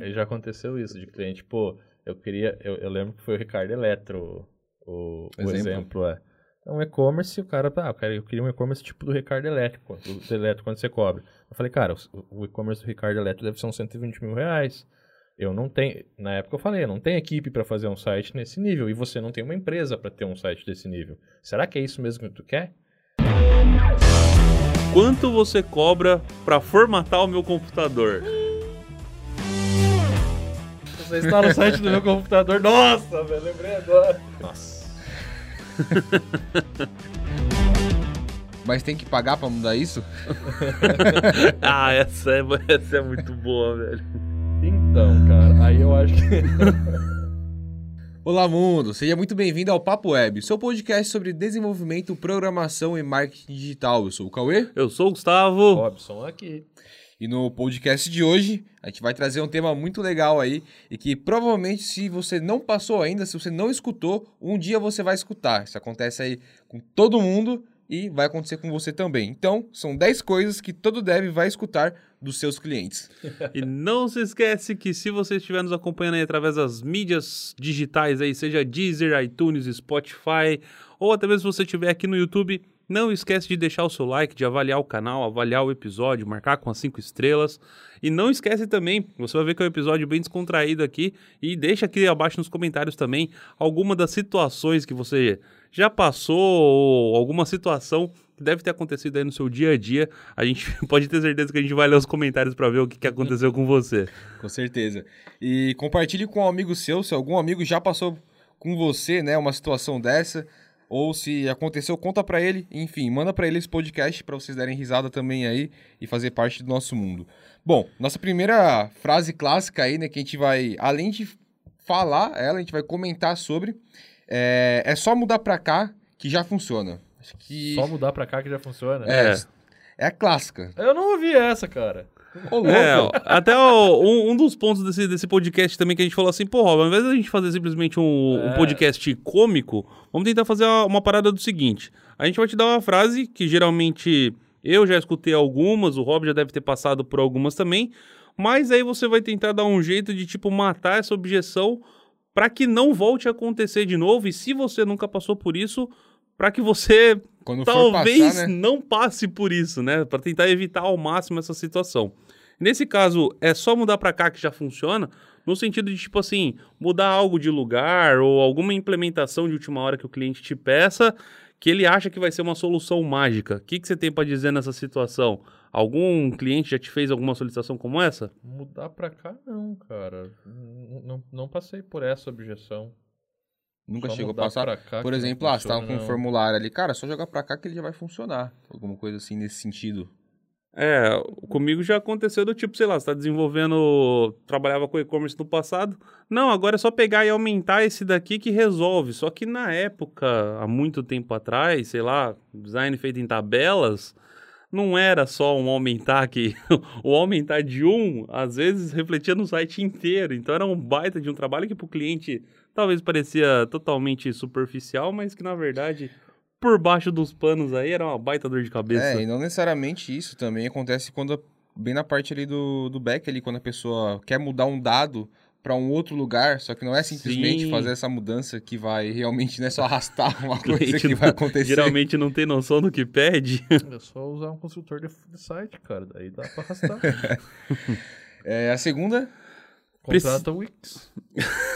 Já aconteceu isso de cliente, pô, eu queria, eu, eu lembro que foi o Ricardo Eletro, o, o exemplo. exemplo, é. Um e-commerce, o cara, ah, cara, eu queria um e-commerce tipo do Ricardo Elétrico, do Elétrico quando você cobra. Eu falei, cara, o, o e-commerce do Ricardo Elétrico deve ser uns 120 mil reais. Eu não tenho, na época eu falei, eu não tenho equipe para fazer um site nesse nível e você não tem uma empresa para ter um site desse nível. Será que é isso mesmo que tu quer? Quanto você cobra para formatar o meu computador? Você está no site do meu computador. Nossa, velho, lembrei agora. Nossa. Mas tem que pagar para mudar isso? ah, essa é, essa é muito boa, velho. Então, cara, aí eu acho que. Olá, mundo! Seja muito bem-vindo ao Papo Web, seu podcast sobre desenvolvimento, programação e marketing digital. Eu sou o Cauê. Eu sou o Gustavo. Robson aqui. E no podcast de hoje, a gente vai trazer um tema muito legal aí e que provavelmente, se você não passou ainda, se você não escutou, um dia você vai escutar. Isso acontece aí com todo mundo e vai acontecer com você também. Então, são 10 coisas que todo dev vai escutar dos seus clientes. e não se esquece que se você estiver nos acompanhando aí através das mídias digitais aí, seja Deezer, iTunes, Spotify, ou até mesmo se você estiver aqui no YouTube, não esquece de deixar o seu like, de avaliar o canal, avaliar o episódio, marcar com as cinco estrelas. E não esquece também, você vai ver que é um episódio bem descontraído aqui. E deixa aqui abaixo nos comentários também alguma das situações que você já passou, ou alguma situação que deve ter acontecido aí no seu dia a dia. A gente pode ter certeza que a gente vai ler os comentários para ver o que, que aconteceu com você. Com certeza. E compartilhe com um amigo seu, se algum amigo já passou com você, né, uma situação dessa, ou se aconteceu, conta para ele. Enfim, manda para ele esse podcast para vocês darem risada também aí e fazer parte do nosso mundo. Bom, nossa primeira frase clássica aí, né, que a gente vai, além de falar ela, a gente vai comentar sobre, é, é só mudar para cá que já funciona. Acho que... Só mudar pra cá que já funciona? É. É a clássica. Eu não ouvi essa, cara. Ô, é, até o, um, um, dos pontos desse, desse podcast também que a gente falou assim, pô, ao invés da gente fazer simplesmente um, é. um, podcast cômico, vamos tentar fazer uma, uma, parada do seguinte. A gente vai te dar uma frase que geralmente eu já escutei algumas, o Rob já deve ter passado por algumas também, mas aí você vai tentar dar um jeito de, tipo, matar essa objeção para que não volte a acontecer de novo. E se você nunca passou por isso, para que você Quando talvez passar, né? não passe por isso, né? Para tentar evitar ao máximo essa situação. Nesse caso, é só mudar para cá que já funciona, no sentido de, tipo assim, mudar algo de lugar ou alguma implementação de última hora que o cliente te peça, que ele acha que vai ser uma solução mágica. O que, que você tem para dizer nessa situação? Algum cliente já te fez alguma solicitação como essa? Mudar para cá, não, cara. Não, não passei por essa objeção. Nunca só chegou a passar. Cá, Por exemplo, ah, você tava com um formulário ali, cara, só jogar pra cá que ele já vai funcionar. Alguma coisa assim nesse sentido. É, comigo já aconteceu do tipo, sei lá, você tá desenvolvendo, trabalhava com e-commerce no passado. Não, agora é só pegar e aumentar esse daqui que resolve. Só que na época, há muito tempo atrás, sei lá, design feito em tabelas, não era só um aumentar que o aumentar de um, às vezes refletia no site inteiro. Então era um baita de um trabalho que pro cliente talvez parecia totalmente superficial, mas que na verdade por baixo dos panos aí era uma baita dor de cabeça. É, e não necessariamente isso também acontece quando bem na parte ali do, do back ali, quando a pessoa quer mudar um dado para um outro lugar, só que não é simplesmente Sim. fazer essa mudança que vai realmente né, só arrastar uma coisa que vai acontecer. Geralmente não tem noção do que pede. É só usar um consultor de, de site, cara, daí dá para arrastar. é, a segunda Contrata o Wix.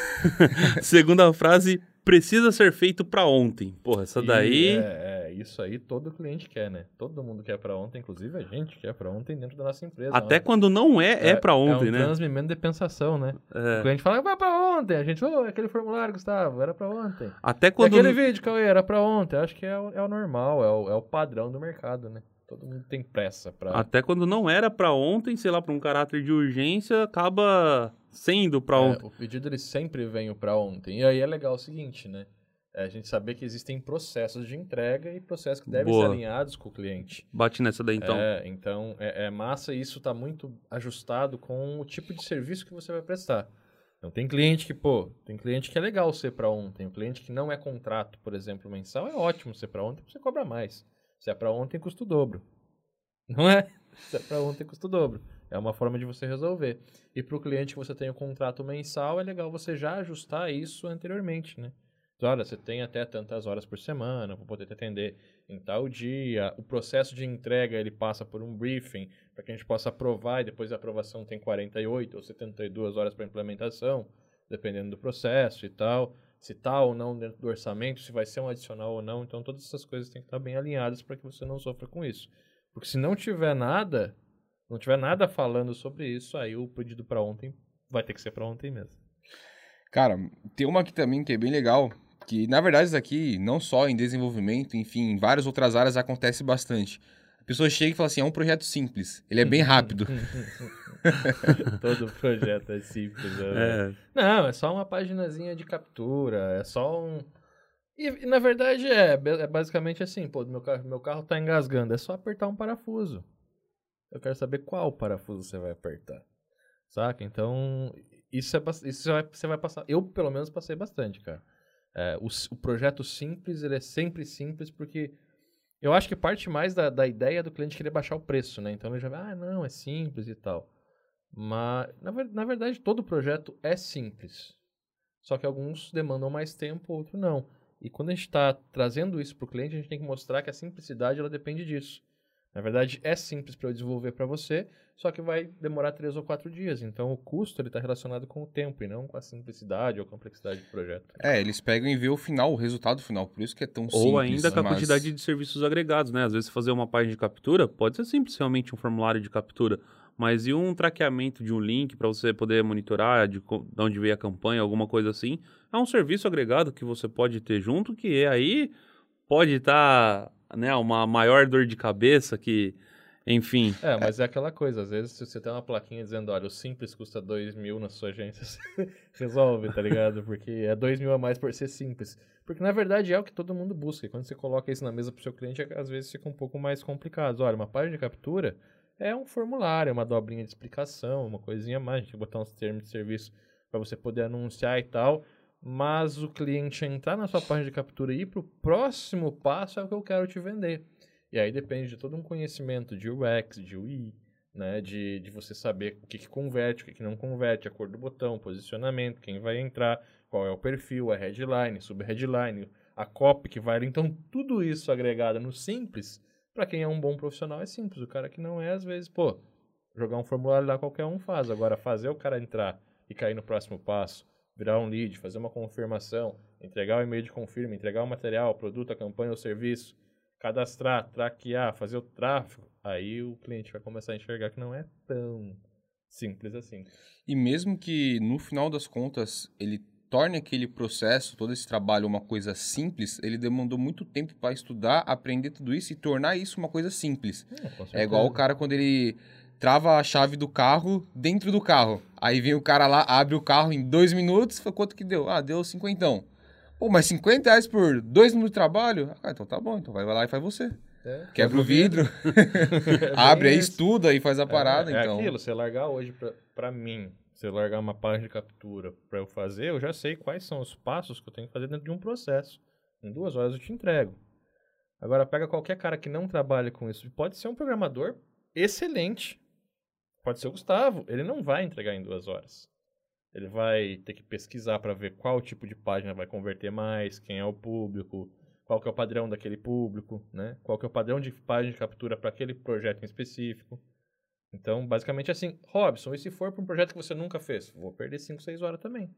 Segunda frase, precisa ser feito para ontem. Porra, essa daí. É, é, isso aí todo cliente quer, né? Todo mundo quer para ontem, inclusive a gente quer para ontem dentro da nossa empresa. Até quando não é, é, é para ontem, é um né? transmimento de pensação, né? É. O cliente fala, vai para ontem. A gente, oh, aquele formulário, Gustavo, era para ontem. Até quando. Aquele vídeo, Cauê, era para ontem. Acho que é o, é o normal, é o, é o padrão do mercado, né? Todo mundo tem pressa para. Até quando não era para ontem, sei lá, para um caráter de urgência, acaba sendo para é, ontem. O pedido ele sempre vem para ontem. E aí é legal o seguinte, né? É a gente saber que existem processos de entrega e processos que devem Boa. ser alinhados com o cliente. Bate nessa daí então. É, então é, é massa e isso está muito ajustado com o tipo de serviço que você vai prestar. Então tem cliente que, pô, tem cliente que é legal ser para ontem, o cliente que não é contrato, por exemplo, mensal, é ótimo ser para ontem, você cobra mais. Se é para ontem, custa o dobro. Não é? Se é para ontem, custa o dobro. É uma forma de você resolver. E para o cliente que você tem o um contrato mensal, é legal você já ajustar isso anteriormente, né? Olha, você tem até tantas horas por semana para poder te atender em tal dia. O processo de entrega ele passa por um briefing para que a gente possa aprovar e depois a aprovação tem 48 ou 72 horas para implementação, dependendo do processo e tal. Se está ou não dentro do orçamento, se vai ser um adicional ou não. Então, todas essas coisas têm que estar bem alinhadas para que você não sofra com isso. Porque se não tiver nada, não tiver nada falando sobre isso, aí o pedido para ontem vai ter que ser para ontem mesmo. Cara, tem uma aqui também que é bem legal, que na verdade isso aqui, não só em desenvolvimento, enfim, em várias outras áreas acontece bastante. A pessoa chega e fala assim, é um projeto simples, ele é bem rápido. Todo projeto é simples. Né? É. Não, é só uma paginazinha de captura, é só um... E, e, na verdade é, é basicamente assim, pô, meu carro, meu carro tá engasgando, é só apertar um parafuso. Eu quero saber qual parafuso você vai apertar. Saca? Então, isso, é, isso você, vai, você vai passar. Eu, pelo menos, passei bastante, cara. É, o, o, projeto simples, ele é sempre simples porque eu acho que parte mais da, da ideia do cliente querer baixar o preço, né? Então ele já vai, ah, não, é simples e tal. Mas, na, na verdade, todo projeto é simples. Só que alguns demandam mais tempo, outros não. E quando a gente está trazendo isso para o cliente, a gente tem que mostrar que a simplicidade ela depende disso. Na verdade, é simples para eu desenvolver para você, só que vai demorar três ou quatro dias. Então, o custo está relacionado com o tempo e não com a simplicidade ou complexidade do projeto. É, eles pegam e vê o final, o resultado final. Por isso que é tão simples. Ou ainda com a mas... quantidade de serviços agregados, né? Às vezes, fazer uma página de captura pode ser simples, realmente um formulário de captura. Mas e um traqueamento de um link para você poder monitorar de, de onde veio a campanha, alguma coisa assim? É um serviço agregado que você pode ter junto, que aí pode estar... Tá né, uma maior dor de cabeça que, enfim. É, mas é... é aquela coisa, às vezes se você tem uma plaquinha dizendo, olha, o simples custa 2 mil na sua agência, resolve, tá ligado? Porque é 2 mil a mais por ser simples. Porque na verdade é o que todo mundo busca. E quando você coloca isso na mesa pro seu cliente, às vezes fica um pouco mais complicado. Olha, uma página de captura é um formulário, é uma dobrinha de explicação, uma coisinha mais, a gente botar uns termos de serviço para você poder anunciar e tal mas o cliente entrar na sua página de captura e ir para o próximo passo é o que eu quero te vender. E aí depende de todo um conhecimento de UX, de UI, né? de, de você saber o que, que converte, o que, que não converte, a cor do botão, posicionamento, quem vai entrar, qual é o perfil, a headline, sub-headline, a copy que vai... Então, tudo isso agregado no simples, para quem é um bom profissional é simples. O cara que não é, às vezes, pô, jogar um formulário lá qualquer um faz. Agora, fazer o cara entrar e cair no próximo passo, virar um lead, fazer uma confirmação, entregar o e-mail de confirma, entregar o material, o produto, a campanha ou serviço, cadastrar, traquear, fazer o tráfego, aí o cliente vai começar a enxergar que não é tão simples assim. E mesmo que no final das contas ele torne aquele processo, todo esse trabalho uma coisa simples, ele demandou muito tempo para estudar, aprender tudo isso e tornar isso uma coisa simples. É, é igual o cara quando ele trava a chave do carro dentro do carro. Aí vem o cara lá, abre o carro em dois minutos, foi quanto que deu? Ah, deu cinquentão. Pô, mas 50 reais por dois minutos de trabalho? Ah, então tá bom, então vai lá e faz você. É, Quebra o vidro, é abre aí, estuda e faz a é, parada, é, então. É aquilo, você largar hoje pra, pra mim, você largar uma página de captura pra eu fazer, eu já sei quais são os passos que eu tenho que fazer dentro de um processo. Em duas horas eu te entrego. Agora, pega qualquer cara que não trabalha com isso. Pode ser um programador excelente, Pode ser o Gustavo, ele não vai entregar em duas horas. Ele vai ter que pesquisar para ver qual tipo de página vai converter mais, quem é o público, qual que é o padrão daquele público, né? Qual que é o padrão de página de captura para aquele projeto em específico. Então, basicamente assim, Robson, e se for para um projeto que você nunca fez? Vou perder 5, 6 horas também.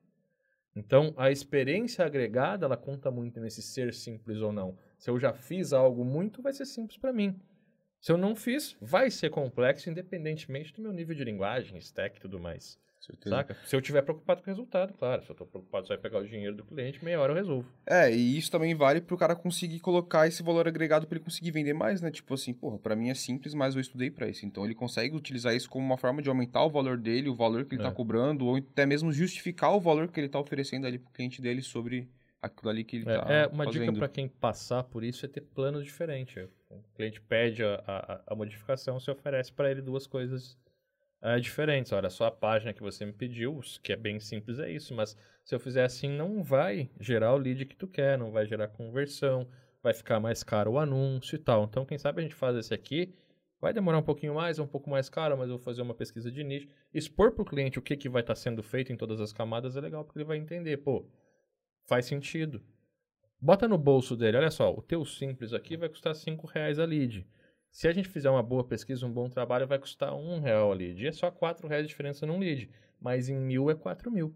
Então, a experiência agregada, ela conta muito nesse ser simples ou não. Se eu já fiz algo muito, vai ser simples para mim. Se eu não fiz, vai ser complexo, independentemente do meu nível de linguagem, stack e tudo mais. Certeza. Saca? Se eu estiver preocupado com o resultado, claro. Se eu estou preocupado só em pegar o dinheiro do cliente, meia hora eu resolvo. É, e isso também vale para o cara conseguir colocar esse valor agregado para ele conseguir vender mais, né? Tipo assim, porra, para mim é simples, mas eu estudei para isso. Então ele consegue utilizar isso como uma forma de aumentar o valor dele, o valor que ele está é. cobrando, ou até mesmo justificar o valor que ele está oferecendo ali para o cliente dele sobre aquilo ali que ele está é, é, uma fazendo. dica para quem passar por isso é ter planos diferentes. O cliente pede a, a, a modificação, você oferece para ele duas coisas uh, diferentes. Olha, só a página que você me pediu, que é bem simples, é isso, mas se eu fizer assim, não vai gerar o lead que tu quer, não vai gerar conversão, vai ficar mais caro o anúncio e tal. Então, quem sabe a gente faz esse aqui, Vai demorar um pouquinho mais, é um pouco mais caro, mas eu vou fazer uma pesquisa de nicho. Expor para o cliente o que, que vai estar tá sendo feito em todas as camadas é legal, porque ele vai entender, pô, faz sentido. Bota no bolso dele, olha só, o teu simples aqui vai custar 5 reais a lead. Se a gente fizer uma boa pesquisa, um bom trabalho, vai custar um real a lead. E é só 4 reais de diferença num lead. Mas em mil é 4 mil.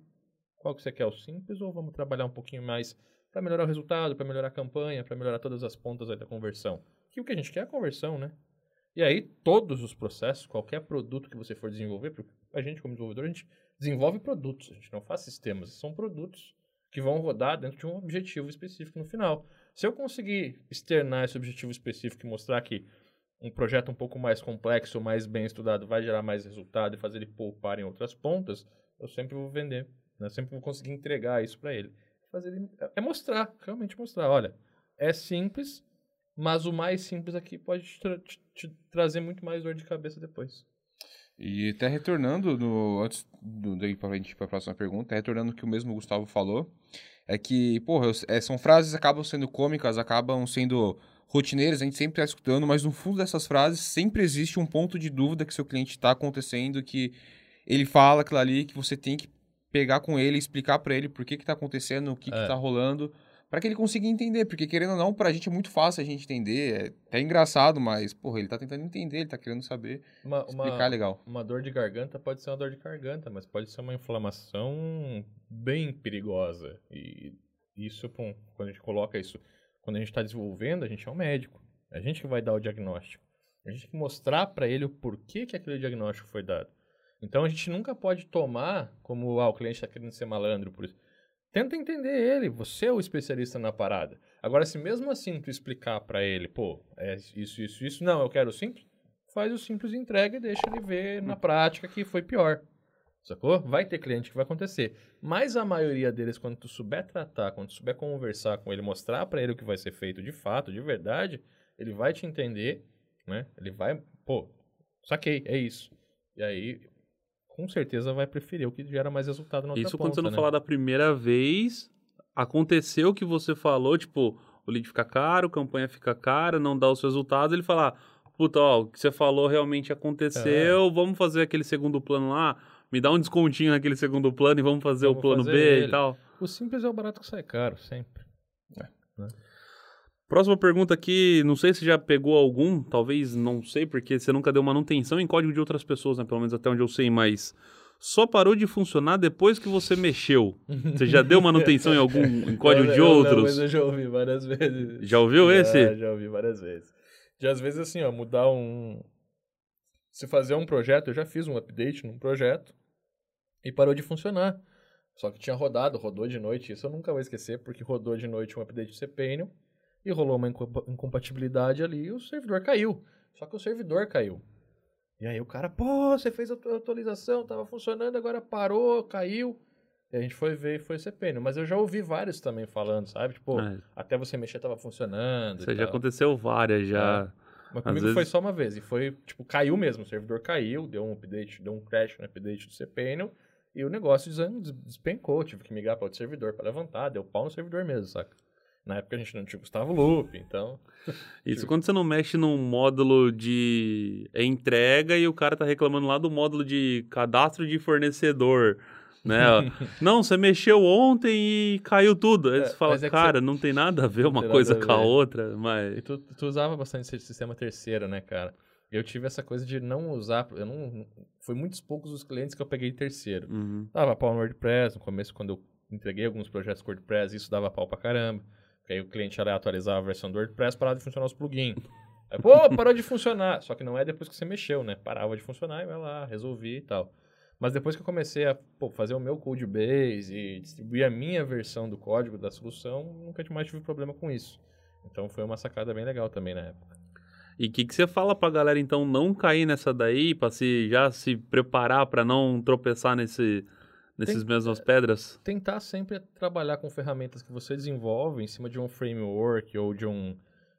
Qual que você quer, o simples ou vamos trabalhar um pouquinho mais para melhorar o resultado, para melhorar a campanha, para melhorar todas as pontas da conversão? Que o que a gente quer é a conversão, né? E aí, todos os processos, qualquer produto que você for desenvolver, a gente como desenvolvedor, a gente desenvolve produtos, a gente não faz sistemas, são produtos que vão rodar dentro de um objetivo específico no final. Se eu conseguir externar esse objetivo específico e mostrar que um projeto um pouco mais complexo, mais bem estudado, vai gerar mais resultado e fazer ele poupar em outras pontas, eu sempre vou vender, né? sempre vou conseguir entregar isso para ele. Fazer ele. É mostrar, realmente mostrar. Olha, é simples, mas o mais simples aqui pode te, tra te, te trazer muito mais dor de cabeça depois. E até retornando, no, antes do, daí pra gente ir pra próxima pergunta, retornando o que o mesmo Gustavo falou, é que, porra, é, são frases acabam sendo cômicas, acabam sendo rotineiras, a gente sempre está escutando, mas no fundo dessas frases sempre existe um ponto de dúvida que seu cliente está acontecendo, que ele fala aquilo ali, que você tem que pegar com ele, explicar para ele por que está acontecendo, o que é. está rolando, para que ele consiga entender, porque querendo ou não, para a gente é muito fácil a gente entender, é, é engraçado, mas, porra, ele está tentando entender, ele está querendo saber, uma, explicar uma, legal. Uma dor de garganta pode ser uma dor de garganta, mas pode ser uma inflamação bem perigosa, e isso, quando a gente coloca isso, quando a gente está desenvolvendo, a gente é um médico, é a gente que vai dar o diagnóstico, a gente tem que mostrar para ele o porquê que aquele diagnóstico foi dado. Então a gente nunca pode tomar como ah, o cliente está querendo ser malandro por isso. Tenta entender ele, você é o especialista na parada. Agora, se mesmo assim tu explicar para ele, pô, é isso, isso, isso, não, eu quero simples, faz o simples entrega e deixa ele ver na prática que foi pior. Sacou? Vai ter cliente que vai acontecer. Mas a maioria deles, quando tu souber tratar, quando tu souber conversar com ele, mostrar para ele o que vai ser feito de fato, de verdade, ele vai te entender, né? Ele vai, pô, saquei, é isso. E aí, com certeza vai preferir o que gera mais resultado na outra Isso ponta, quando você não né? falar da primeira vez, aconteceu o que você falou, tipo, o lead fica caro, a campanha fica cara, não dá os resultados, ele fala, puta, ó, o que você falou realmente aconteceu, é. vamos fazer aquele segundo plano lá, me dá um descontinho naquele segundo plano e vamos fazer vamos o plano fazer B ele. e tal. O simples é o barato que sai caro, sempre. É. Né? Próxima pergunta aqui, não sei se já pegou algum, talvez não sei, porque você nunca deu manutenção em código de outras pessoas, né? Pelo menos até onde eu sei, mas só parou de funcionar depois que você mexeu. Você já deu manutenção em algum em código de outros? Não, mas eu já ouvi várias vezes. Já ouviu já, esse? Já ouvi várias vezes. Já às vezes assim, ó, mudar um se fazer um projeto, eu já fiz um update num projeto e parou de funcionar. Só que tinha rodado, rodou de noite, isso eu nunca vou esquecer, porque rodou de noite um update de cPanel e rolou uma incompatibilidade ali e o servidor caiu. Só que o servidor caiu. E aí o cara, pô, você fez a atualização, tava funcionando, agora parou, caiu. E a gente foi ver e foi CPN. Mas eu já ouvi vários também falando, sabe? Tipo, é. até você mexer tava funcionando. Isso já aconteceu várias já. É. Mas comigo vezes... foi só uma vez. E foi, tipo, caiu mesmo. O servidor caiu, deu um update, deu um crash no update do cPanel. E o negócio despencou. Tive que migrar para outro servidor para levantar. Deu pau no servidor mesmo, saca? Na época a gente não tinha Gustavo Loop, então. Isso quando você não mexe num módulo de entrega e o cara tá reclamando lá do módulo de cadastro de fornecedor. Né? não, você mexeu ontem e caiu tudo. Aí é, você fala, é cara, você... não tem nada a ver uma coisa com a outra. Mas... E tu, tu usava bastante esse sistema terceiro, né, cara? Eu tive essa coisa de não usar. Eu não. Foi muitos poucos os clientes que eu peguei terceiro. Uhum. Dava pau no WordPress. No começo, quando eu entreguei alguns projetos com WordPress, isso dava pau pra caramba. Porque aí o cliente ia atualizar a versão do WordPress, parava de funcionar os plugins. Aí, pô, parou de funcionar. Só que não é depois que você mexeu, né? Parava de funcionar e vai lá, resolvi e tal. Mas depois que eu comecei a pô, fazer o meu code base e distribuir a minha versão do código da solução, nunca mais tive problema com isso. Então foi uma sacada bem legal também na época. E o que, que você fala pra galera então não cair nessa daí, pra se, já se preparar para não tropeçar nesse, nesses Tem, mesmas pedras? Tentar sempre trabalhar com ferramentas que você desenvolve em cima de um framework ou de um,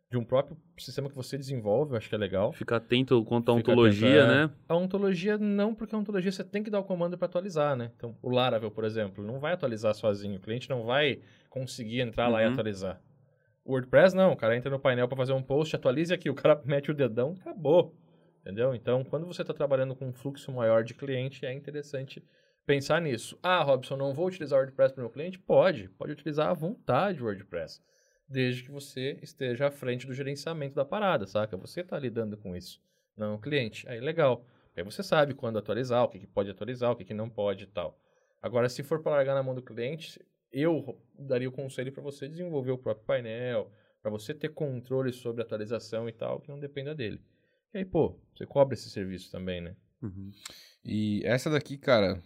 de um próprio sistema que você desenvolve, eu acho que é legal. Ficar atento quanto à ontologia, atento, é. né? A ontologia não, porque a ontologia você tem que dar o comando para atualizar, né? Então, o Laravel, por exemplo, não vai atualizar sozinho. O cliente não vai conseguir entrar uhum. lá e uhum. atualizar. WordPress não, o cara entra no painel para fazer um post, atualize aqui, o cara mete o dedão, acabou. Entendeu? Então, quando você está trabalhando com um fluxo maior de cliente, é interessante pensar nisso. Ah, Robson, não vou utilizar o WordPress para meu cliente? Pode, pode utilizar à vontade o WordPress, desde que você esteja à frente do gerenciamento da parada, saca? Você está lidando com isso, não o cliente. Aí, legal. Aí você sabe quando atualizar, o que, que pode atualizar, o que, que não pode e tal. Agora, se for para largar na mão do cliente, eu daria o conselho para você desenvolver o próprio painel, para você ter controle sobre atualização e tal, que não dependa dele. E aí, pô, você cobra esse serviço também, né? Uhum. E essa daqui, cara,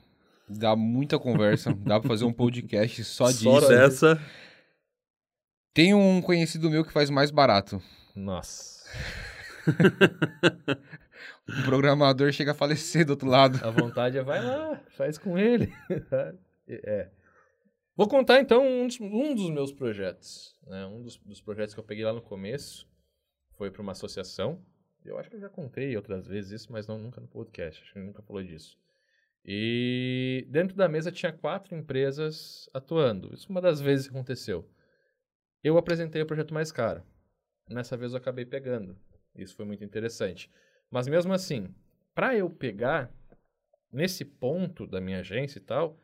dá muita conversa. dá pra fazer um podcast só disso. Só dessa. Tem um conhecido meu que faz mais barato. Nossa. o programador chega a falecer do outro lado. A vontade é vai lá, faz com ele. é. Vou contar então um dos, um dos meus projetos. Né? Um dos, dos, projetos que eu peguei lá no começo foi para uma associação. Eu acho que eu já contei outras vezes isso, mas não nunca no podcast. Acho que nunca falou disso. E dentro da mesa tinha quatro empresas atuando. Isso uma das vezes que aconteceu. Eu apresentei o projeto mais caro. Nessa vez eu acabei pegando. Isso foi muito interessante. Mas mesmo assim, para eu pegar, nesse ponto da minha agência e tal,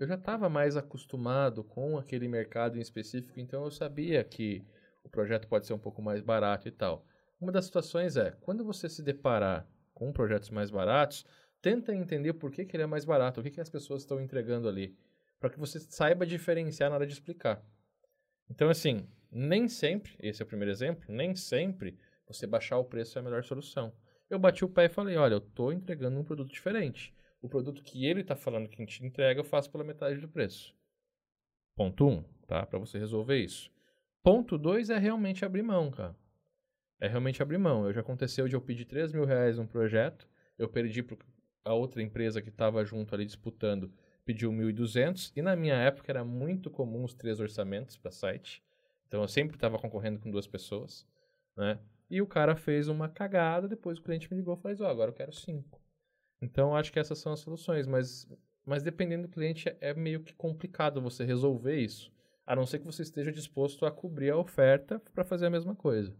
eu já estava mais acostumado com aquele mercado em específico, então eu sabia que o projeto pode ser um pouco mais barato e tal. Uma das situações é, quando você se deparar com projetos mais baratos, tenta entender por que, que ele é mais barato, o que, que as pessoas estão entregando ali, para que você saiba diferenciar na hora de explicar. Então, assim, nem sempre, esse é o primeiro exemplo, nem sempre você baixar o preço é a melhor solução eu bati o pé e falei, olha, eu estou entregando um produto diferente. O produto que ele está falando que a gente entrega, eu faço pela metade do preço. Ponto 1, um, tá? Para você resolver isso. Ponto 2 é realmente abrir mão, cara. É realmente abrir mão. Eu já aconteceu de eu pedir 3 mil reais num projeto, eu perdi para a outra empresa que estava junto ali disputando, pediu 1.200, e na minha época era muito comum os três orçamentos para site. Então eu sempre estava concorrendo com duas pessoas, né? E o cara fez uma cagada, depois o cliente me ligou e falou, ó, oh, agora eu quero cinco. Então, acho que essas são as soluções, mas, mas dependendo do cliente, é meio que complicado você resolver isso. A não ser que você esteja disposto a cobrir a oferta para fazer a mesma coisa.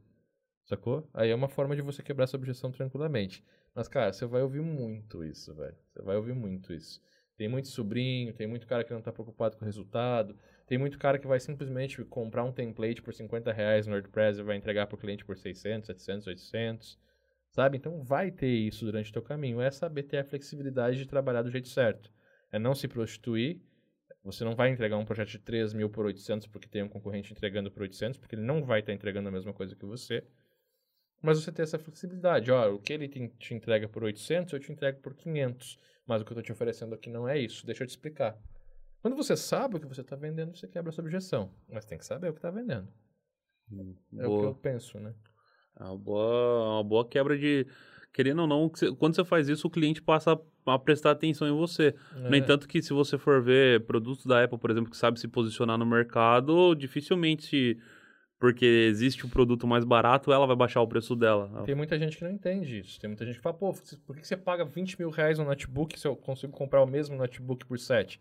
Sacou? Aí é uma forma de você quebrar essa objeção tranquilamente. Mas, cara, você vai ouvir muito isso, velho. Você vai ouvir muito isso. Tem muito sobrinho, tem muito cara que não tá preocupado com o resultado. Tem muito cara que vai simplesmente comprar um template por 50 reais no WordPress e vai entregar para o cliente por 600, 700, 800, sabe? Então vai ter isso durante o teu caminho. É saber ter a flexibilidade de trabalhar do jeito certo. É não se prostituir. Você não vai entregar um projeto de 3 mil por 800 porque tem um concorrente entregando por 800, porque ele não vai estar tá entregando a mesma coisa que você. Mas você ter essa flexibilidade. Ó, o que ele te, te entrega por 800, eu te entrego por 500. Mas o que eu estou te oferecendo aqui não é isso. Deixa eu te explicar. Quando você sabe o que você está vendendo, você quebra essa objeção. Mas tem que saber o que está vendendo. Hum, é o que eu penso, né? É uma boa, uma boa quebra de. Querendo ou não, quando você faz isso, o cliente passa a prestar atenção em você. É. No entanto, que se você for ver produtos da Apple, por exemplo, que sabe se posicionar no mercado, dificilmente, porque existe um produto mais barato, ela vai baixar o preço dela. Tem muita gente que não entende isso. Tem muita gente que fala, pô, por que você paga 20 mil reais no notebook se eu consigo comprar o mesmo notebook por 7?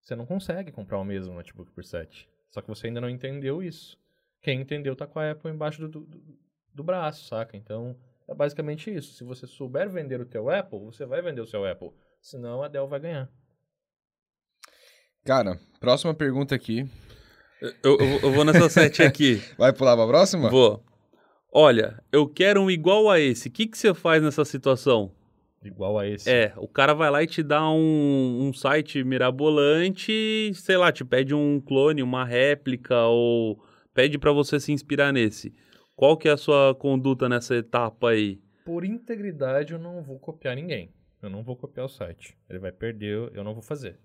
Você não consegue comprar o mesmo notebook por 7. Só que você ainda não entendeu isso. Quem entendeu tá com a Apple embaixo do, do, do braço, saca? Então, é basicamente isso. Se você souber vender o teu Apple, você vai vender o seu Apple. Senão, a Dell vai ganhar. Cara, próxima pergunta aqui. Eu, eu, eu vou nessa sete aqui. Vai pular pra próxima? Vou. Olha, eu quero um igual a esse. O que, que você faz nessa situação? Igual a esse. É, o cara vai lá e te dá um, um site mirabolante, sei lá, te pede um clone, uma réplica, ou pede para você se inspirar nesse. Qual que é a sua conduta nessa etapa aí? Por integridade, eu não vou copiar ninguém. Eu não vou copiar o site. Ele vai perder, eu não vou fazer.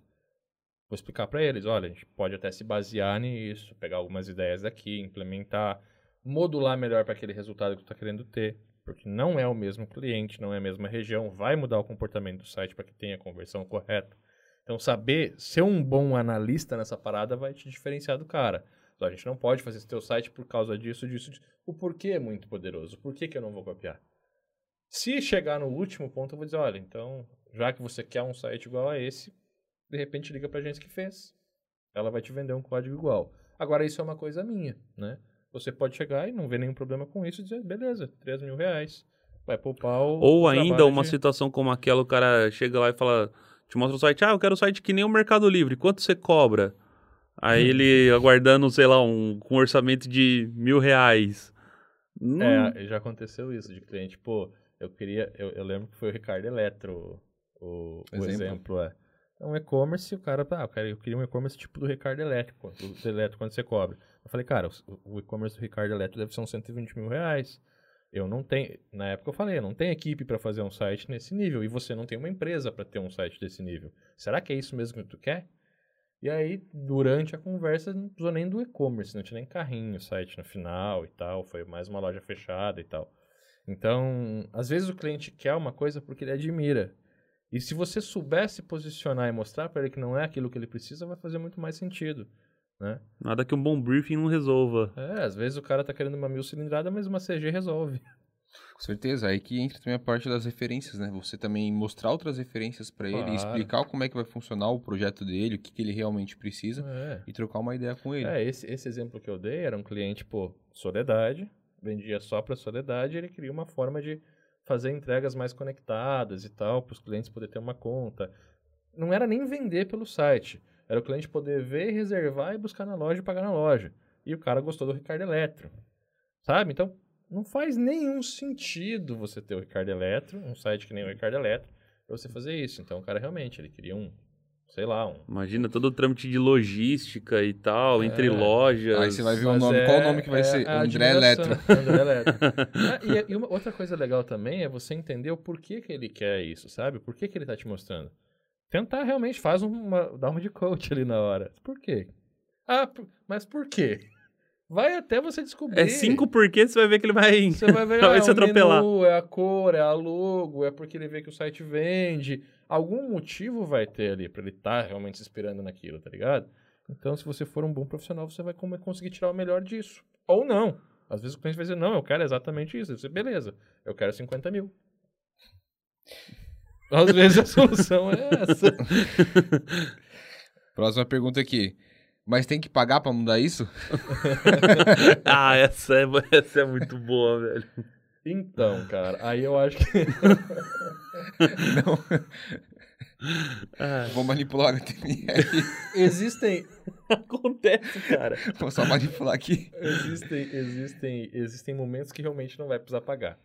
Vou explicar para eles, olha, a gente pode até se basear nisso, pegar algumas ideias daqui, implementar, modular melhor para aquele resultado que tu está querendo ter porque não é o mesmo cliente, não é a mesma região, vai mudar o comportamento do site para que tenha a conversão correta. Então, saber ser um bom analista nessa parada vai te diferenciar do cara. Então, a gente não pode fazer esse teu site por causa disso, disso, disso. O porquê é muito poderoso. Por que, que eu não vou copiar? Se chegar no último ponto, eu vou dizer, olha, então, já que você quer um site igual a esse, de repente liga para a agência que fez. Ela vai te vender um código igual. Agora, isso é uma coisa minha, né? Você pode chegar e não ver nenhum problema com isso e dizer, beleza, 3 mil reais. vai poupar o Ou ainda trabalho uma de- situação como aquela, o cara chega lá e fala, te mostra o site, ah, eu quero o site que nem o Mercado Livre, quanto você cobra? Aí ele aguardando, sei lá, um, com um orçamento de mil reais. Hum, É, já aconteceu isso de cliente, pô, eu queria, eu, eu lembro que foi o Ricardo Eletro, o, o Exemplo. exemplo. é. É um e-commerce, o cara, ah, eu, quero, eu queria um e-commerce tipo do Ricardo Elétrico, do, do Eletro, quando você cobra. Eu falei, cara, o, o e-commerce do Ricardo Eletro deve ser uns 120 mil reais. Eu não tenho, na época eu falei, eu não tenho equipe para fazer um site nesse nível, e você não tem uma empresa para ter um site desse nível. Será que é isso mesmo que tu quer? E aí, durante a conversa, não precisou nem do e-commerce, não tinha nem carrinho, site no final e tal, foi mais uma loja fechada e tal. Então, às vezes o cliente quer uma coisa porque ele admira. E se você souber se posicionar e mostrar para ele que não é aquilo que ele precisa, vai fazer muito mais sentido, né? Nada que um bom briefing não resolva. É, às vezes o cara tá querendo uma mil cilindrada, mas uma CG resolve. Com certeza, aí que entra também a parte das referências, né? Você também mostrar outras referências pra ele, Claro. explicar como é que vai funcionar o projeto dele, o que, que ele realmente precisa É. e trocar uma ideia com ele. É, esse, esse exemplo que eu dei era um cliente, pô, Soledade, vendia só para Soledade, ele queria uma forma de fazer entregas mais conectadas e tal, para os clientes poderem ter uma conta. Não era nem vender pelo site, era o cliente poder ver, reservar e buscar na loja e pagar na loja. E o cara gostou do Ricardo Eletro, sabe? Então, não faz nenhum sentido você ter o Ricardo Eletro, um site que nem o Ricardo Eletro, para você fazer isso. Então, o cara realmente, ele queria um, sei lá, um Imagina todo o trâmite de logística e tal, entre É. lojas. Aí você vai ver o Mas nome. é- Qual o nome que vai é ser? André. Eletro. André Eletro. Ah, e, e uma outra coisa legal também é você entender o porquê que ele quer isso, sabe? Por que, que ele tá te mostrando. Tentar realmente faz uma. dar uma de coach ali na hora. Por quê? Ah, por- mas por quê? Vai até você descobrir. É cinco porque você vai ver que ele vai, Você vai ver, vai ah, se é o atropelar. menu, é a cor, é a logo, é porque ele vê que o site vende. Algum motivo vai ter ali pra ele estar realmente se inspirando naquilo, tá ligado? Então, se você for um bom profissional, você vai conseguir tirar o melhor disso. Ou não. Às vezes o cliente vai dizer, não, eu quero exatamente isso. Você, beleza, eu quero 50 mil. Às vezes a solução é essa. Próxima pergunta aqui. Mas tem que pagar pra mudar isso? ah, essa é, essa é muito boa, velho. Então, cara, aí eu acho que. Não. Ah, Vou manipular o HTML. Existem, acontece, cara. Vou só manipular aqui. existem, existem, existem momentos que realmente não vai precisar pagar,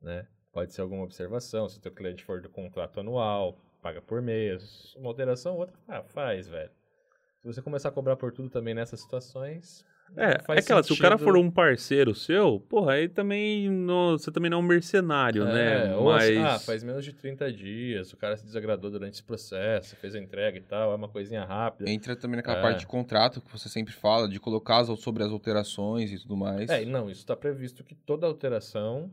né? Pode ser alguma observação, se o teu cliente for do contrato anual, paga por mês, uma alteração, outra, ah, faz, velho. Se você começar a cobrar por tudo também nessas situações, É, é aquela, se o cara sentido. for um parceiro seu, porra, aí também não, você também não é um mercenário, né? É, ou Mas assim, ah, faz menos de 30 dias, o cara se desagradou durante esse processo, fez a entrega e tal, é uma coisinha rápida. Entra também naquela É. parte de contrato que você sempre fala, de colocar as- sobre as alterações e tudo mais. É, e não, isso está previsto que toda alteração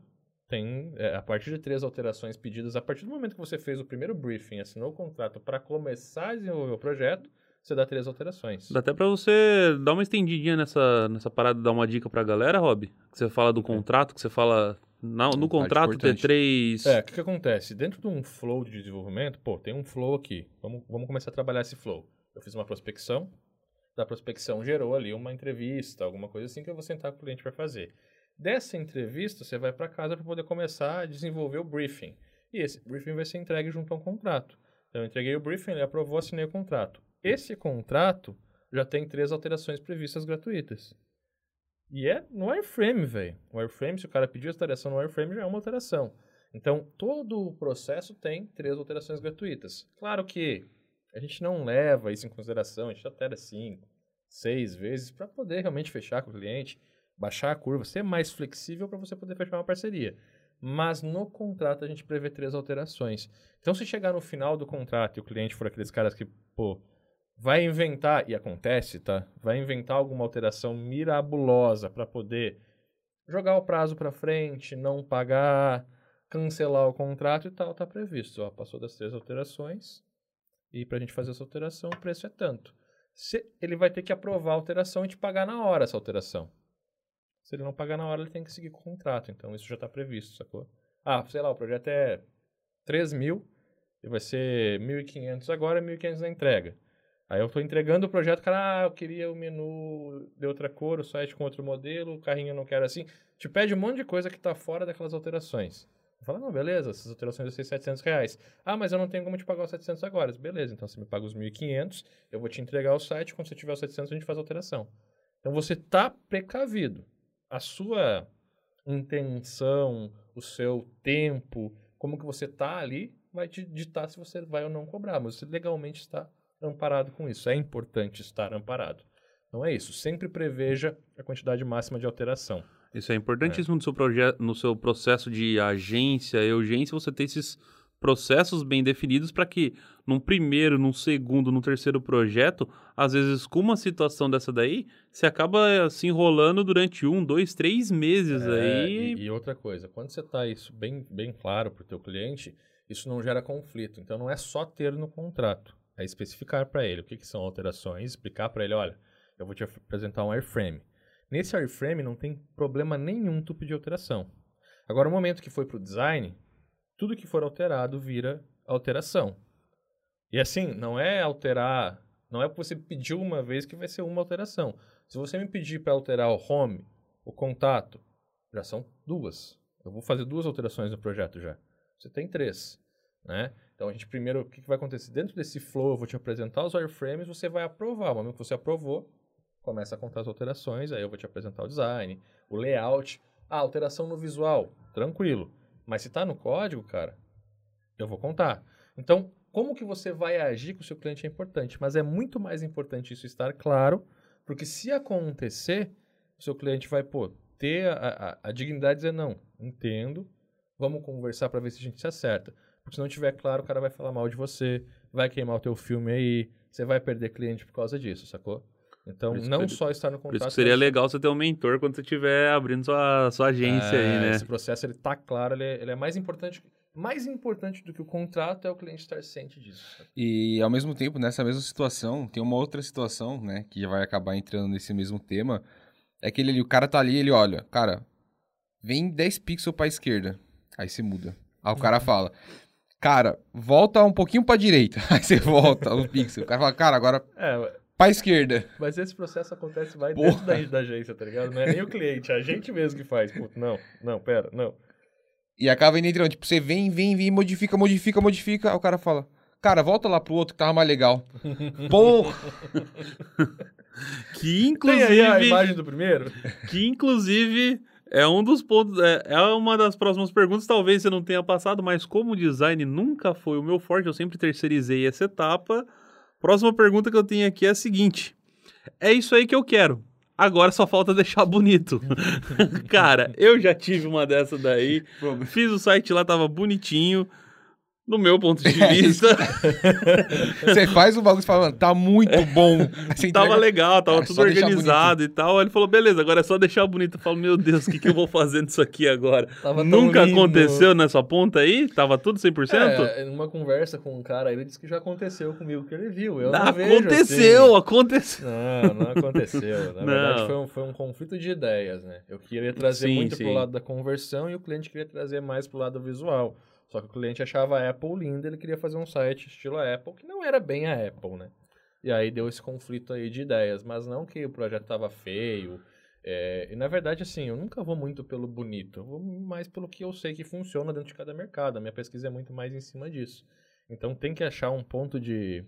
tem, é, a partir de três alterações pedidas, a partir do momento que você fez o primeiro briefing, assinou o contrato para começar a desenvolver o projeto, você dá três alterações. dá até pra você dar uma estendidinha nessa, nessa parada, dar uma dica pra galera, Rob. Que você fala do contrato, que você fala na- no contrato ter três... É, o que, que acontece? Dentro de um flow de desenvolvimento, pô, tem um flow aqui. Vamos, vamos começar a trabalhar esse flow. Eu fiz uma prospecção, da prospecção gerou ali uma entrevista, alguma coisa assim que eu vou sentar com o cliente para fazer. Dessa entrevista, você vai para casa para poder começar a desenvolver o briefing. E esse briefing vai ser entregue junto a um contrato. Então, eu entreguei o briefing, ele aprovou, assinei o contrato. Esse contrato já tem três alterações previstas gratuitas. E é no wireframe, velho. O wireframe, se o cara essa alteração no wireframe, já é uma alteração. Então, todo o processo tem três alterações gratuitas. Claro que a gente não leva isso em consideração, a gente altera cinco, seis vezes para poder realmente fechar com o cliente, baixar a curva, ser mais flexível para você poder fechar uma parceria. Mas no contrato a gente prevê três alterações. Então, se chegar no final do contrato e o cliente for aqueles caras que, pô, vai inventar, e acontece, tá? Vai inventar alguma alteração mirabulosa para poder jogar o prazo para frente, não pagar, cancelar o contrato e tal, tá previsto. Ó, passou das três alterações e para a gente fazer essa alteração o preço é tanto. Se, ele vai ter que aprovar a alteração e te pagar na hora essa alteração. Se ele não pagar na hora, ele tem que seguir com o contrato. Então isso já está previsto, sacou? Ah, sei lá, o projeto é 3 mil e vai ser 1.500 agora e 1.500 na entrega. Aí eu estou entregando o projeto, cara, ah, eu queria o menu de outra cor, o site com outro modelo, o carrinho eu não quero assim. Te pede um monte de coisa que está fora daquelas alterações. Fala, não, beleza, essas alterações vão ser 700 reais. Ah, mas eu não tenho como te pagar os 700 agora. Beleza, então você me paga os 1.500, eu vou te entregar o site, quando você tiver os 700 a gente faz a alteração. Então você está precavido. A sua intenção, o seu tempo, como que você está ali, vai te ditar se você vai ou não cobrar. Mas você legalmente está amparado com isso. É importante estar amparado. Então é isso. Sempre preveja a quantidade máxima de alteração. Isso é importantíssimo é. no, seu projeto, no seu processo de agência e urgência, você ter esses processos bem definidos para que num primeiro, num segundo, num terceiro projeto, às vezes com uma situação dessa daí, você acaba se enrolando durante um, dois, três meses é, aí. E, e, outra coisa, quando você está isso bem, bem claro para o teu cliente, isso não gera conflito. Então não é só ter no contrato, é especificar para ele o que, que são alterações, explicar para ele, olha, eu vou te apresentar um wireframe. Nesse wireframe não tem problema nenhum tu pedir alteração. Agora, o momento que foi para o design, tudo que for alterado vira alteração. E assim, não é alterar, não é você pediu uma vez que vai ser uma alteração. Se você me pedir para alterar o home, o contato, já são duas. Eu vou fazer duas alterações no projeto já. Você tem três, né? Então a gente primeiro, o que, que vai acontecer? Dentro desse flow, eu vou te apresentar os wireframes, você vai aprovar. No momento que você aprovou, começa a contar as alterações, aí eu vou te apresentar o design, o layout. Ah, alteração no visual, tranquilo. Mas se está no código, cara, eu vou contar. Então, como que você vai agir com o seu cliente é importante, mas é muito mais importante isso estar claro, porque se acontecer, o seu cliente vai, pô, ter a, a, a dignidade de dizer, não, entendo, vamos conversar para ver se a gente se acerta. Porque se não tiver claro, o cara vai falar mal de você, vai queimar o teu filme aí, você vai perder cliente por causa disso, sacou? Então, não que, só estar no contrato. Por isso seria legal você ter um mentor quando você estiver abrindo sua, sua agência é, aí, né? Esse processo, ele tá claro, ele é, ele é, mais importante... Mais importante do que o contrato é o cliente estar ciente disso. E, ao mesmo tempo, nessa mesma situação, tem uma outra situação, né? Que vai acabar entrando nesse mesmo tema. É que ele, o cara tá ali, ele olha... Cara, vem 10 pixels pra esquerda. Aí você muda. Aí o cara uhum. fala... Cara, volta um pouquinho pra direita. Aí você volta um pixel. O cara fala, cara, agora... É, pra esquerda. Mas esse processo acontece mais Porra. dentro da, da, agência, tá ligado? Não é nem o cliente, é a gente mesmo que faz. Puta, não, não, pera, não. E acaba indo entrando, tipo, você vem, vem, vem, modifica, modifica, modifica, aí o cara fala, cara, volta lá pro outro que tava mais legal. Porra! que inclusive... Tem aí a imagem do primeiro? Que inclusive... É um dos pontos, é, é uma das próximas perguntas, talvez você não tenha passado, mas como design nunca foi o meu forte, eu sempre terceirizei essa etapa, Próxima pergunta que eu tenho aqui é a seguinte: É isso aí que eu quero. Agora só falta deixar bonito. Cara, eu já tive uma dessa daí. Fiz o site lá, tava bonitinho no meu ponto de vista. Você faz o bagulho e fala, tá muito bom. Assim, tava legal, tava tudo organizado e tal. Aí ele falou, beleza, agora é só deixar bonito. Eu falo, meu Deus, o que, que eu vou fazer nisso aqui agora? Tava Nunca aconteceu nessa ponta aí? Tava tudo 100%? É, numa conversa com um cara, ele disse que já aconteceu comigo, que ele viu. Eu não, não aconteceu, assim. aconteceu. Não, não aconteceu. Na não. verdade, foi um, foi um conflito de ideias, né? Eu queria trazer sim, muito sim. pro lado da conversão e o cliente queria trazer mais pro lado visual. Só que o cliente achava a Apple linda, ele queria fazer um site estilo Apple, que não era bem a Apple, né? E aí deu esse conflito aí de ideias, mas não que o projeto estava feio. É, e na verdade, assim, eu nunca vou muito pelo bonito, eu vou mais pelo que eu sei que funciona dentro de cada mercado. A minha pesquisa é muito mais em cima disso. Então tem que achar um ponto de,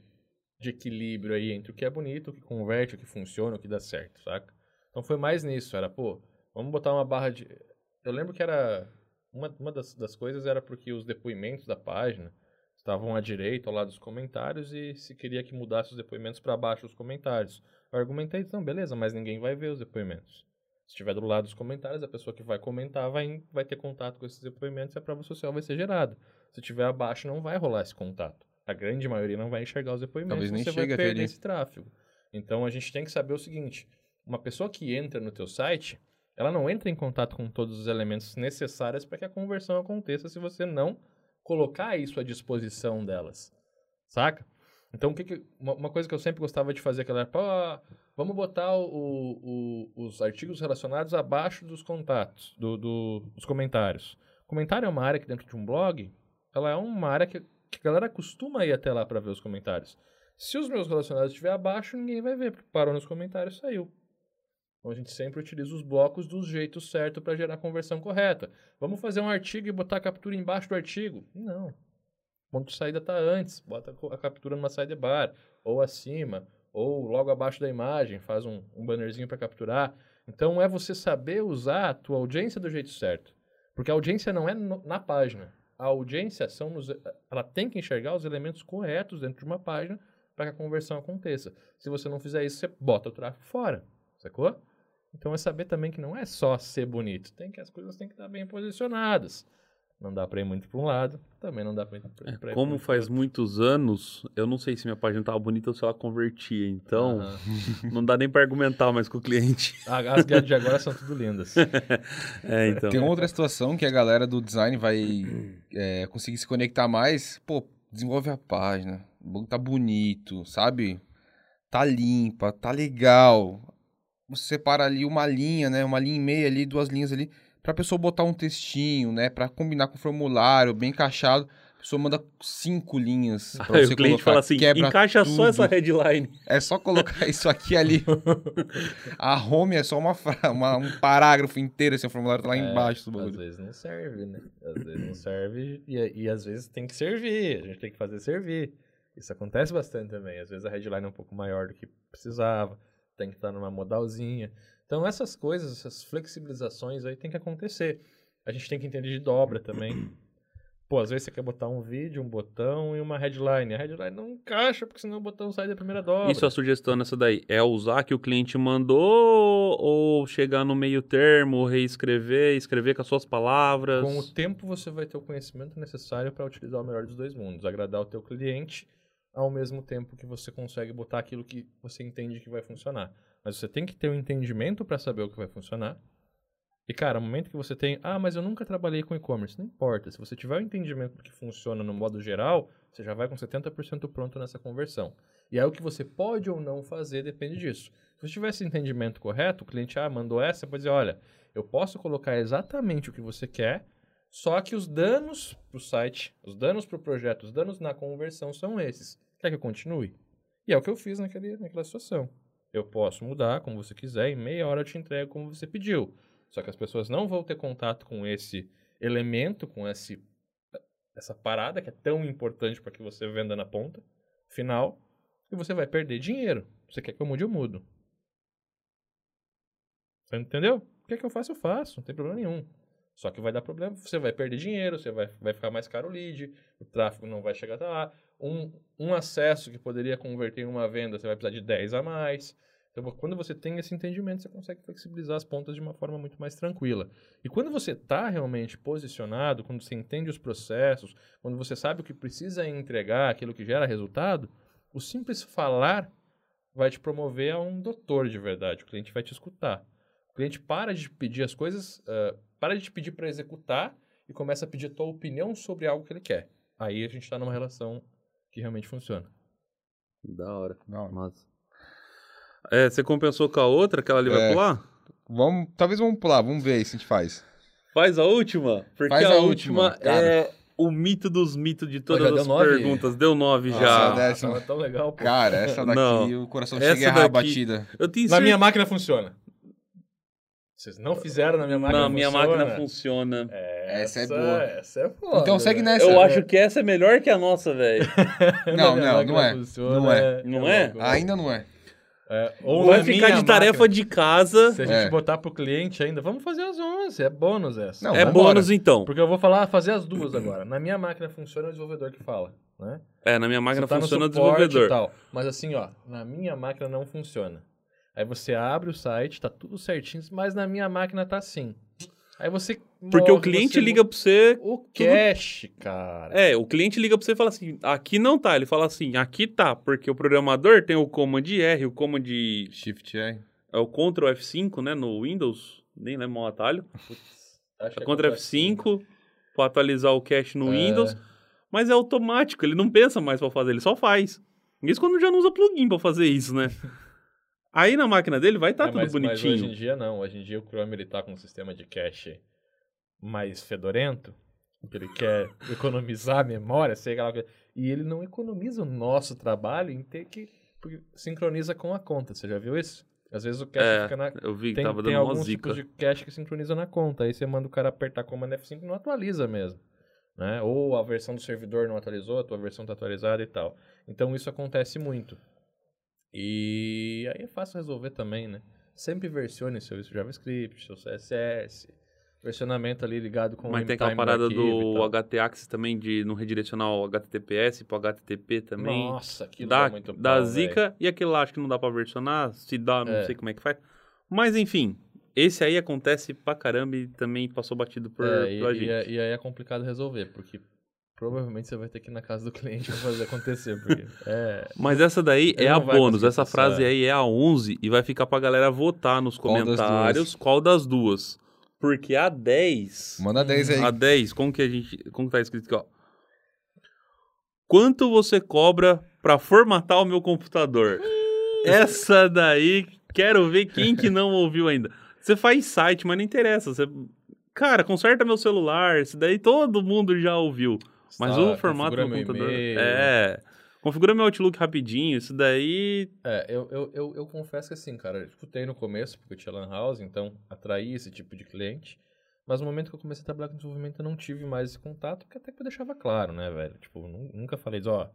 de equilíbrio aí entre o que é bonito, o que converte, o que funciona, o que dá certo, saca? Então foi mais nisso, era, pô, vamos botar uma barra de. Eu lembro que era uma, uma das, das coisas era porque os depoimentos da página estavam à direita, ao lado dos comentários, e se queria que mudasse os depoimentos para baixo dos comentários. Eu argumentei, então, beleza, mas ninguém vai ver os depoimentos. Se estiver do lado dos comentários, a pessoa que vai comentar vai, vai ter contato com esses depoimentos e a prova social vai ser gerada. Se estiver abaixo, não vai rolar esse contato. A grande maioria não vai enxergar os depoimentos, Talvez nem você vai perder esse tráfego. Então, a gente tem que saber o seguinte, uma pessoa que entra no teu site, ela não entra em contato com todos os elementos necessários para que a conversão aconteça se você não colocar isso à disposição delas. Saca? Então, que, que uma, uma, coisa que eu sempre gostava de fazer, que era, pô, vamos botar o, o, os artigos relacionados abaixo dos contatos, do, do, dos comentários. Comentário é uma área que dentro de um blog, ela é uma área que, que a galera costuma ir até lá para ver os comentários. Se os meus relacionados estiver abaixo, ninguém vai ver, porque parou nos comentários saiu. Então a gente sempre utiliza os blocos do jeito certo para gerar a conversão correta. Vamos fazer um artigo e botar a captura embaixo do artigo? Não. O ponto de saída está antes. Bota a captura numa sidebar, ou acima, ou logo abaixo da imagem, faz um, um bannerzinho para capturar. Então é você saber usar a tua audiência do jeito certo. Porque a audiência não é no, na página. A audiência são nos, ela tem que enxergar os elementos corretos dentro de uma página para que a conversão aconteça. Se você não fizer isso, você bota o tráfego fora. Sacou? Então é saber também que não é só ser bonito, tem que as coisas têm que estar bem posicionadas. Não dá para ir muito para um lado, também não dá para ir, pra, pra é, Como faz muitos anos, eu não sei se minha página estava bonita ou se ela convertia, então não dá nem para argumentar mais com o cliente. As guias de agora são tudo lindas. é, então. Tem outra situação que a galera do design vai é, conseguir se conectar mais. Pô, desenvolve a página, tá bonito, sabe? Tá limpa, tá legal você separa ali uma linha, né? Uma linha e meia ali, duas linhas ali, para a pessoa botar um textinho, né? Para combinar com o formulário, bem encaixado. A pessoa manda cinco linhas para você o cliente colocar. fala assim, encaixa tudo. só essa headline. É só colocar isso aqui ali. a home é só uma, uma, um parágrafo inteiro, assim, o formulário tá lá é, embaixo do bagulho. Às vezes não serve, né? Às vezes não serve e, e às vezes tem que servir. A gente tem que fazer servir. Isso acontece bastante também. Às vezes a headline é um pouco maior do que precisava tem que estar numa modalzinha. Então, essas coisas, essas flexibilizações aí tem que acontecer. A gente tem que entender de dobra também. Pô, às vezes você quer botar um vídeo, um botão e uma headline. A headline não encaixa, porque senão o botão sai da primeira dobra. Isso a sugestão nessa daí é usar que o cliente mandou ou chegar no meio termo, reescrever, escrever com as suas palavras? Com o tempo você vai ter o conhecimento necessário para utilizar o melhor dos dois mundos. Agradar o teu cliente ao mesmo tempo que você consegue botar aquilo que você entende que vai funcionar. Mas você tem que ter o um entendimento para saber o que vai funcionar. E, cara, no momento que você tem, ah, mas eu nunca trabalhei com e-commerce, não importa. Se você tiver o entendimento do que funciona no modo geral, você já vai com 70% pronto nessa conversão. E aí o que você pode ou não fazer depende disso. Se você tiver esse entendimento correto, o cliente, ah, mandou essa, pode dizer, olha, eu posso colocar exatamente o que você quer, só que os danos para o site, os danos para o projeto, os danos na conversão são esses. Quer que eu continue? E é o que eu fiz naquele, naquela situação. Eu posso mudar como você quiser, em meia hora eu te entrego como você pediu. Só que as pessoas não vão ter contato com esse elemento, com esse, essa parada que é tão importante para que você venda na ponta final, e você vai perder dinheiro. Você quer que eu mude, eu mudo. Você entendeu? O que é que eu faço, eu faço. Não tem problema nenhum. Só que vai dar problema, você vai perder dinheiro, você vai, vai ficar mais caro o lead, o tráfego não vai chegar até lá. Um, um acesso que poderia converter em uma venda, você vai precisar de 10 a mais. Então, quando você tem esse entendimento, você consegue flexibilizar as pontas de uma forma muito mais tranquila. E quando você está realmente posicionado, quando você entende os processos, quando você sabe o que precisa entregar, aquilo que gera resultado, o simples falar vai te promover a um doutor de verdade. O cliente vai te escutar. O cliente para de pedir as coisas, uh, para de te pedir para executar e começa a pedir a tua opinião sobre algo que ele quer. Aí a gente está numa relação que realmente funciona. Da hora. Da hora. Mas... É, você compensou com a outra, que ela ali é, vai pular? Vamos, talvez vamos pular, vamos ver se a gente faz. Faz a última? Porque faz a, a última, última é o mito dos mitos de todas as perguntas. Deu nove já. Décima. Ah, tão legal, pô. Cara, essa daqui, Não. o coração essa chega a errar batida. Eu tenho Na minha máquina funciona. Vocês não fizeram na minha máquina Na minha máquina funciona. É, essa, essa, é boa. Essa é foda. Então segue nessa. Eu acho que essa é melhor que a nossa, velho. não, não, não é. Funciona, não é. Não é? Ainda não é. É, ou vai ficar de tarefa máquina, de casa. Se a gente é. botar pro cliente ainda, vamos fazer as 11. É bônus essa. Não, é bônus então. Porque eu vou falar, fazer as duas agora. Na minha máquina funciona o desenvolvedor que fala, né? É, na minha máquina tá funciona o desenvolvedor. Tal, mas assim, ó, na minha máquina não funciona. Aí você abre o site, tá tudo certinho, mas na minha máquina tá assim. Aí você. Porque o cliente liga pra você. O cache, tudo... cara. É, o cliente liga pra você e fala assim: aqui não tá. Ele fala assim: aqui tá. Porque o programador tem o Command R, o Command. Shift R. É o Ctrl F5, né? No Windows. Nem lembro o atalho. Putz, é Ctrl F5 pra atualizar o cache no é... Windows. Mas é automático, ele não pensa mais pra fazer, ele só faz. Isso quando já não usa plugin pra fazer isso, né? Aí na máquina dele vai estar tá é, tudo mas, bonitinho. Mas hoje em dia não. Hoje em dia o Chrome ele tá com um sistema de cache mais fedorento, porque ele quer economizar a memória, sei lá. E ele não economiza o nosso trabalho em ter que. sincroniza com a conta. Você já viu isso? Às vezes o cache É, fica na. eu vi que Tem, tava tem dando uma alguns zica. tipos de cache que sincroniza na conta. Aí você manda o cara apertar comando F5 e não atualiza mesmo. Né? Ou a versão do servidor não atualizou, a tua versão está atualizada e tal. Então isso acontece muito. E aí é fácil resolver também, né? Sempre versione seu JavaScript, seu CSS, versionamento ali ligado com Mas o tem aquela parada e do. HT-Axis também, de não redirecionar o HTTPS pro HTTP também. Nossa, aquilo dá, é muito dá bom, zica e aquele lá acho que não dá pra versionar, se dá, não É. sei como é que faz. Mas enfim, esse aí acontece pra caramba e também passou batido por, É, e, pela e gente. é- e aí é complicado resolver, porque provavelmente você vai ter que ir na casa do cliente pra fazer acontecer, porque é... Mas essa daí Ele é a bônus, essa passar. frase aí é a 11 e vai ficar pra galera votar nos Qual das comentários qual das duas. Porque a 10... Manda 10 aí. A 10, como que a gente. Como que tá escrito aqui, ó? Quanto você cobra pra formatar o meu computador? Essa daí, quero ver quem que não ouviu ainda. Você faz site, mas não interessa. Você... Cara, conserta meu celular. Isso daí todo mundo já ouviu. Mas Tá, o formato do computador. É. Configura meu Outlook rapidinho. Isso daí. É, eu, eu, eu, eu confesso que assim, cara, eu escutei no começo, porque eu tinha Lan House, então atraí esse tipo de cliente. Mas no momento que eu comecei a trabalhar com desenvolvimento, eu não tive mais esse contato, porque até que eu deixava claro, né, velho? Tipo, nu- nunca falei, ó,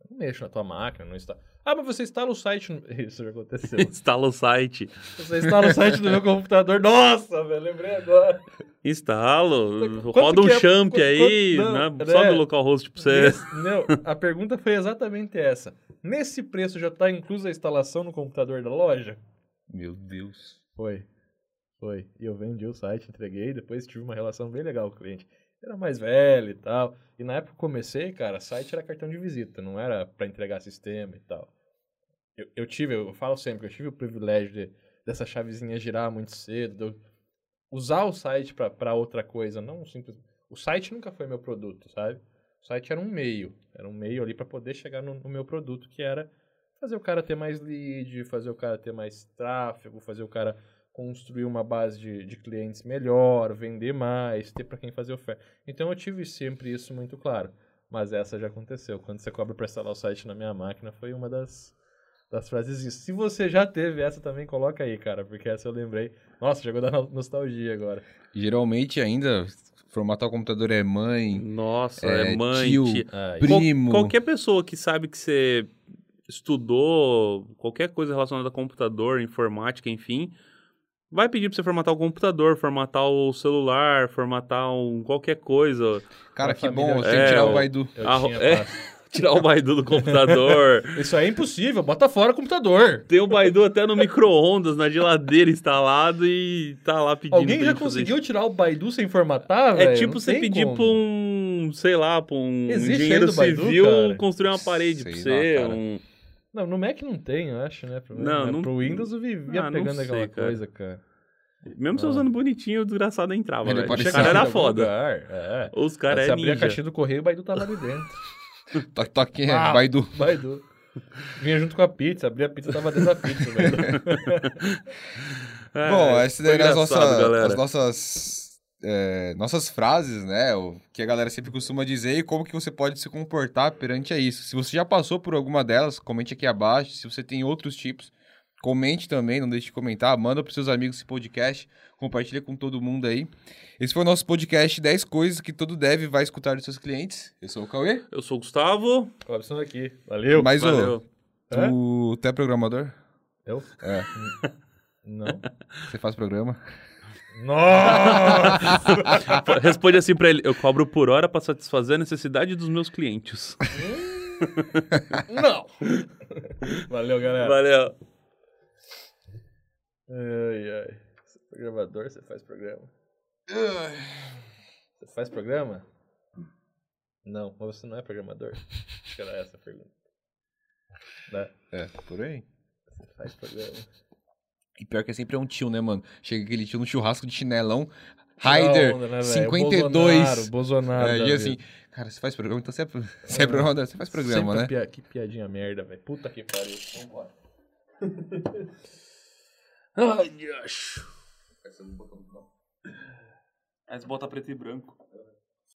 eu não mexo na tua máquina, não está. Ah, mas você instala o site. Isso já aconteceu. Instala o site. você instala o site do meu computador. Nossa, velho, lembrei agora. Instalo. Quanto Roda um é- champ quanto- aí. não, né? né? Sobe o localhost pra você. Nesse- não, a pergunta foi exatamente essa. Nesse preço já está inclusa a instalação no computador da loja? Meu Deus. Foi. Foi. E eu vendi o site, entreguei, depois tive uma relação bem legal com o cliente. Era mais velho e tal. E na época que comecei, cara, site era cartão de visita, não era para entregar sistema e tal. Eu, eu tive, eu falo sempre, eu tive o privilégio de, dessa chavezinha girar muito cedo, usar o site para outra coisa, não simples. O site nunca foi meu produto, sabe? O site era um meio, era um meio ali para poder chegar no, no meu produto, que era fazer o cara ter mais lead, fazer o cara ter mais tráfego, fazer o cara construir uma base de, de clientes melhor, vender mais, ter para quem fazer oferta. Então eu tive sempre isso muito claro. Mas essa já aconteceu. Quando você cobra para instalar o site na minha máquina, foi uma das, das frases disso. Se você já teve essa também, coloca aí, cara, porque essa eu lembrei. Nossa, chegou da no- nostalgia agora. Geralmente ainda, formatar o computador é mãe, Nossa, É, é, mãe, tio, tia. Ah, Pri- Qual- primo. qualquer pessoa que sabe que você estudou qualquer coisa relacionada a computador, informática, enfim, vai pedir pra você formatar o computador, formatar o celular, formatar um, qualquer coisa, Cara, que bom, é- tem que tirar é, o o- Baidu. eu é. tirar o Baidu do computador. Isso aí é impossível, bota fora o computador. Tem o Baidu até no micro-ondas, na geladeira instalado e tá lá pedindo. Alguém pra já conseguiu tirar o Baidu sem formatar? É tipo Não você pedir como. pra um, sei lá, pra um Existe engenheiro ainda o Baidu, civil cara? construir uma parede pra Sei você. lá, cara. um- Não, no Mac não tem, eu acho, né? Pro, Não, né? não- Pro Windows eu vivia Ah, pegando sei, aquela cara. coisa, cara. Mesmo você Ah. usando bonitinho, o desgraçado entrava, pode Os caras em era algum foda. lugar, É. Os caras é abria a ninja. caixinha do correio, o Baidu tava ali dentro. Toque, toque, Ah. Baidu. Baidu. Vinha junto com a pizza, abria a pizza, tava dentro da pizza, velho. É, Bom, essa daí é as engraçado, nossas, galera. as nossas, é, nossas frases, né? O que a galera sempre costuma dizer e como que você pode se comportar perante a isso. Se você já passou por alguma delas, comente aqui abaixo. Se você tem outros tipos, comente também, não deixe de comentar. Manda pros seus amigos esse podcast, compartilha com todo mundo aí. Esse foi o nosso podcast 10 coisas que todo dev vai escutar dos seus clientes. Eu sou o Cauê. Eu sou o Gustavo. Robson aqui. Valeu. Mas, ô, Valeu. tu, tu é programador? Eu? É. Não. Você faz programa? Nossa! Responde assim pra ele: eu cobro por hora pra satisfazer a necessidade dos meus clientes. Não! Valeu, galera. Valeu. Ai, ai. Você é programador, você faz programa? Você faz programa? Não, mas você não é programador. Acho que era essa a pergunta. Né? É, por aí. Você faz programa. E pior que é sempre é um tio, né, mano? Chega aquele tio no churrasco de chinelão. Raider, né, velho? 52. Bolsonaro, Bolsonaro. É, e vida. assim, cara, você faz programa, então você é, você é programador, você faz programa, Sempre né? pia- que piadinha merda, velho. Puta que pariu. Vambora. Ai, acho. Aí você bota preto e branco.